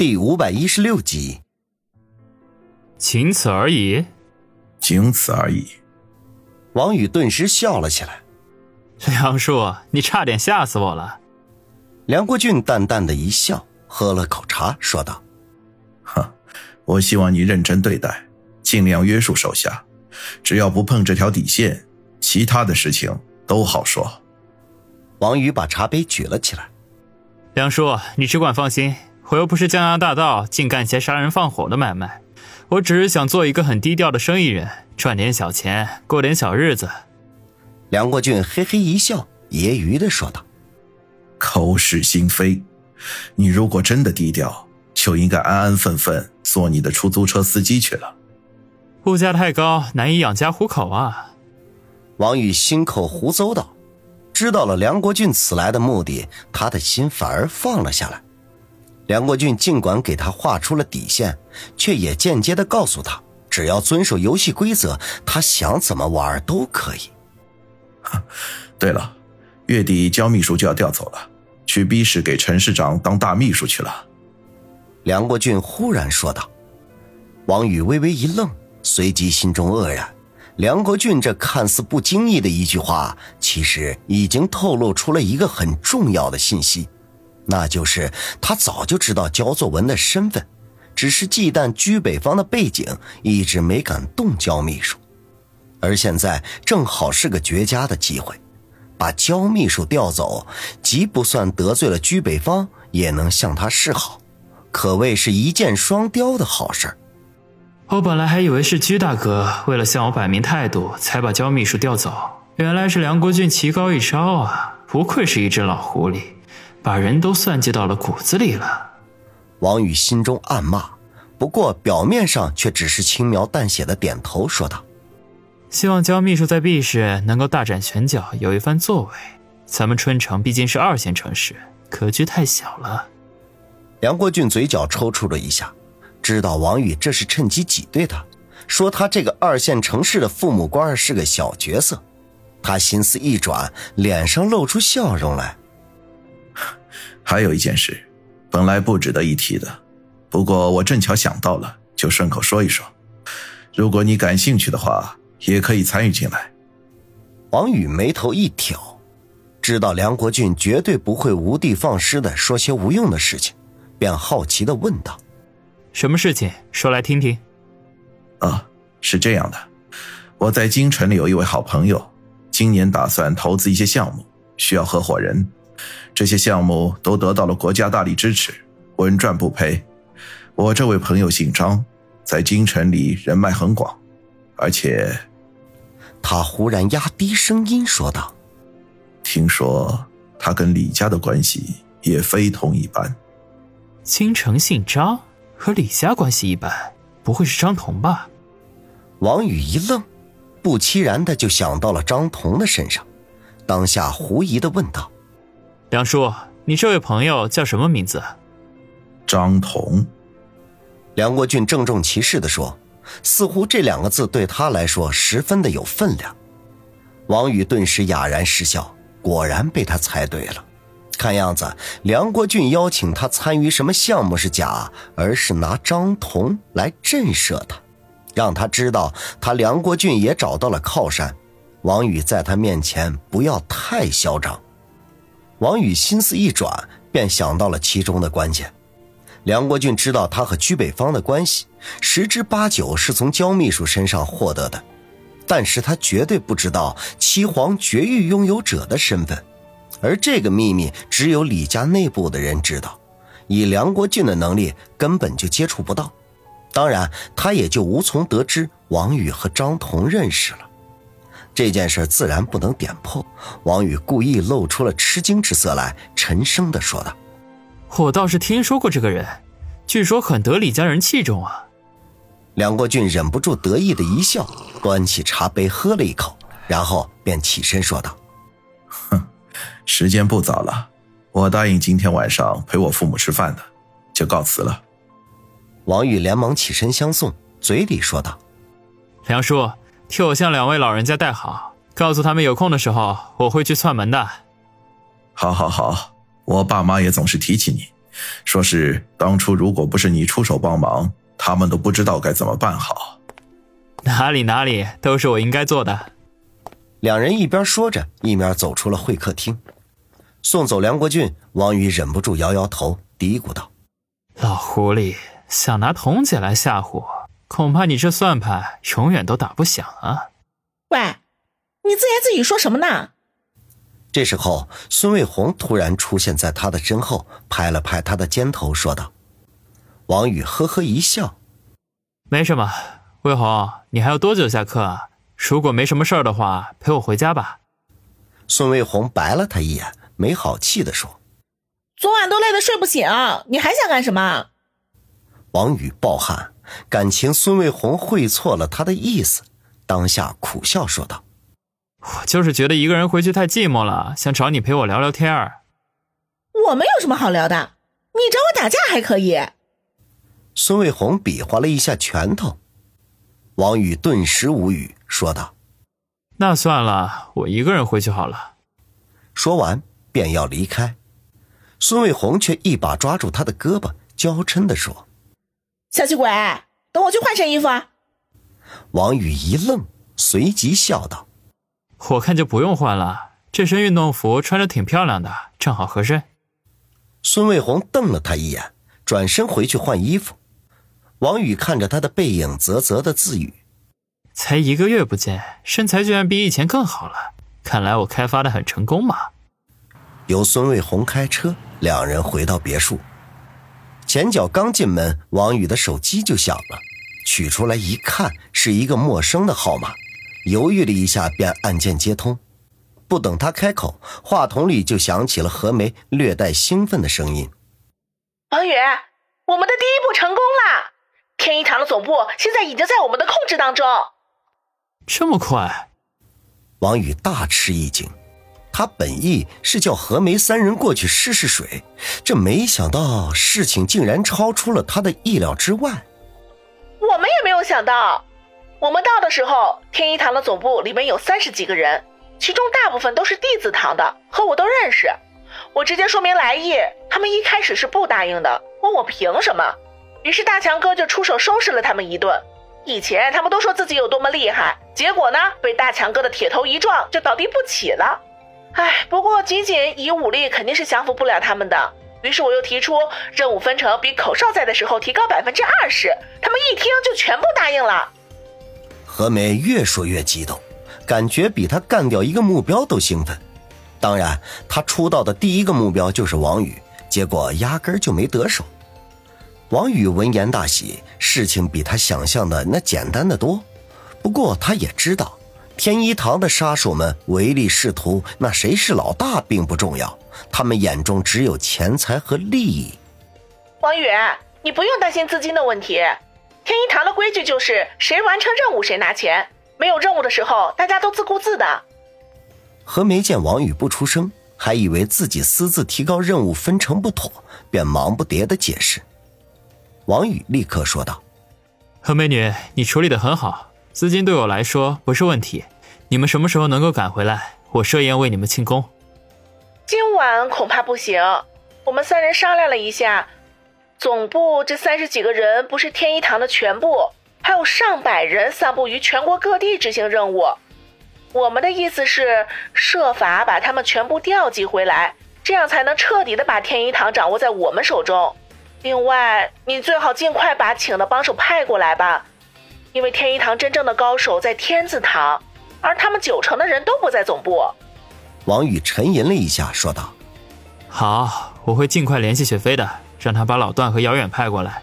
第五百一十六集，仅此而已。仅此而已。王宇顿时笑了起来。梁叔，你差点吓死我了。梁国俊淡淡的一笑，喝了口茶，说道：“哼，我希望你认真对待，尽量约束手下，只要不碰这条底线，其他的事情都好说。”王宇把茶杯举了起来。梁叔，你只管放心，我又不是江洋大盗，净干些杀人放火的买卖。我只是想做一个很低调的生意人，赚点小钱，过点小日子。梁国俊嘿嘿一笑，揶揄的说道：“口是心非，你如果真的低调，就应该安安分分做你的出租车司机去了。物价太高，难以养家糊口啊。”王宇心口胡诌道。知道了梁国俊此来的目的，他的心反而放了下来。梁国俊尽管给他画出了底线，却也间接的告诉他，只要遵守游戏规则，他想怎么玩都可以。对了，月底焦秘书就要调走了，去 B 市给陈市长当大秘书去了。梁国俊忽然说道。王宇微微一愣，随即心中愕然。梁国俊这看似不经意的一句话，其实已经透露出了一个很重要的信息，那就是他早就知道焦作文的身份，只是忌惮居北方的背景，一直没敢动焦秘书。而现在正好是个绝佳的机会，把焦秘书调走，既不算得罪了居北方，也能向他示好，可谓是一箭双雕的好事儿。我本来还以为是居大哥为了向我摆明态度，才把焦秘书调走，原来是梁国俊棋高一招啊！不愧是一只老狐狸，把人都算计到了骨子里了。王宇心中暗骂，不过表面上却只是轻描淡写的点头说道：“希望焦秘书在 B 市能够大展拳脚，有一番作为。咱们春城毕竟是二线城市，格局太小了。”梁国俊嘴角抽搐了一下。知道王宇这是趁机挤兑他，说他这个二线城市的父母官是个小角色，他心思一转，脸上露出笑容来。还有一件事，本来不值得一提的，不过我正巧想到了，就顺口说一说。如果你感兴趣的话，也可以参与进来。王宇眉头一挑，知道梁国俊绝对不会无的放矢的说些无用的事情，便好奇的问道。什么事情？说来听听。啊，是这样的，我在京城里有一位好朋友，今年打算投资一些项目，需要合伙人。这些项目都得到了国家大力支持，稳赚不赔。我这位朋友姓张，在京城里人脉很广，而且，他忽然压低声音说道：“听说他跟李家的关系也非同一般。”京城姓张。和李家关系一般，不会是张彤吧？王宇一愣，不期然的就想到了张彤的身上，当下狐疑的问道：“梁叔，你这位朋友叫什么名字？”张彤。梁国俊郑重其事的说，似乎这两个字对他来说十分的有分量。王宇顿时哑然失笑，果然被他猜对了。看样子，梁国俊邀请他参与什么项目是假，而是拿张彤来震慑他，让他知道他梁国俊也找到了靠山。王宇在他面前不要太嚣张。王宇心思一转，便想到了其中的关键。梁国俊知道他和居北方的关系，十之八九是从焦秘书身上获得的，但是他绝对不知道七皇绝育拥有者的身份。而这个秘密只有李家内部的人知道，以梁国俊的能力根本就接触不到，当然他也就无从得知王宇和张彤认识了。这件事自然不能点破。王宇故意露出了吃惊之色来，沉声的说道：“我倒是听说过这个人，据说很得李家人器重啊。”梁国俊忍不住得意的一笑，端起茶杯喝了一口，然后便起身说道。哼时间不早了，我答应今天晚上陪我父母吃饭的，就告辞了。王宇连忙起身相送，嘴里说道：“梁叔，替我向两位老人家带好，告诉他们有空的时候我会去串门的。”好，好，好，我爸妈也总是提起你，说是当初如果不是你出手帮忙，他们都不知道该怎么办好。哪里哪里，都是我应该做的。两人一边说着，一面走出了会客厅。送走梁国俊，王宇忍不住摇摇头，嘀咕道：“老狐狸想拿童姐来吓唬我，恐怕你这算盘永远都打不响啊！”喂，你自言自语说什么呢？这时候，孙卫红突然出现在他的身后，拍了拍他的肩头，说道：“王宇，呵呵一笑，没什么。卫红，你还要多久下课啊？如果没什么事儿的话，陪我回家吧。”孙卫红白了他一眼。没好气的说：“昨晚都累得睡不醒，你还想干什么？”王宇暴汗，感情孙卫红会错了他的意思，当下苦笑说道：“我就是觉得一个人回去太寂寞了，想找你陪我聊聊天儿。”我们有什么好聊的？你找我打架还可以。孙卫红比划了一下拳头，王宇顿时无语，说道：“那算了，我一个人回去好了。”说完。便要离开，孙卫红却一把抓住他的胳膊，娇嗔的说：“小气鬼，等我去换身衣服啊。”王宇一愣，随即笑道：“我看就不用换了，这身运动服穿着挺漂亮的，正好合身。”孙卫红瞪了他一眼，转身回去换衣服。王宇看着他的背影，啧啧的自语：“才一个月不见，身材居然比以前更好了，看来我开发的很成功嘛。”由孙卫红开车，两人回到别墅。前脚刚进门，王宇的手机就响了，取出来一看，是一个陌生的号码，犹豫了一下，便按键接通。不等他开口，话筒里就响起了何梅略带兴奋的声音：“王宇，我们的第一步成功了！天一堂的总部现在已经在我们的控制当中。”这么快？王宇大吃一惊。他本意是叫何梅三人过去试试水，这没想到事情竟然超出了他的意料之外。我们也没有想到，我们到的时候，天一堂的总部里面有三十几个人，其中大部分都是弟子堂的，和我都认识。我直接说明来意，他们一开始是不答应的，问我凭什么。于是大强哥就出手收拾了他们一顿。以前他们都说自己有多么厉害，结果呢，被大强哥的铁头一撞，就倒地不起了。唉，不过仅仅以武力肯定是降服不了他们的。于是我又提出任务分成比口哨在的时候提高百分之二十，他们一听就全部答应了。何梅越说越激动，感觉比他干掉一个目标都兴奋。当然，他出道的第一个目标就是王宇，结果压根就没得手。王宇闻言大喜，事情比他想象的那简单的多。不过他也知道。天一堂的杀手们唯利是图，那谁是老大并不重要，他们眼中只有钱财和利益。王宇，你不用担心资金的问题。天一堂的规矩就是谁完成任务谁拿钱，没有任务的时候大家都自顾自的。何梅见王宇不出声，还以为自己私自提高任务分成不妥，便忙不迭的解释。王宇立刻说道：“何美女，你处理的很好。”资金对我来说不是问题，你们什么时候能够赶回来？我设宴为你们庆功。今晚恐怕不行。我们三人商量了一下，总部这三十几个人不是天一堂的全部，还有上百人散布于全国各地执行任务。我们的意思是设法把他们全部调集回来，这样才能彻底的把天一堂掌握在我们手中。另外，你最好尽快把请的帮手派过来吧。因为天一堂真正的高手在天字堂，而他们九成的人都不在总部。王宇沉吟了一下，说道：“好，我会尽快联系雪飞的，让他把老段和姚远派过来。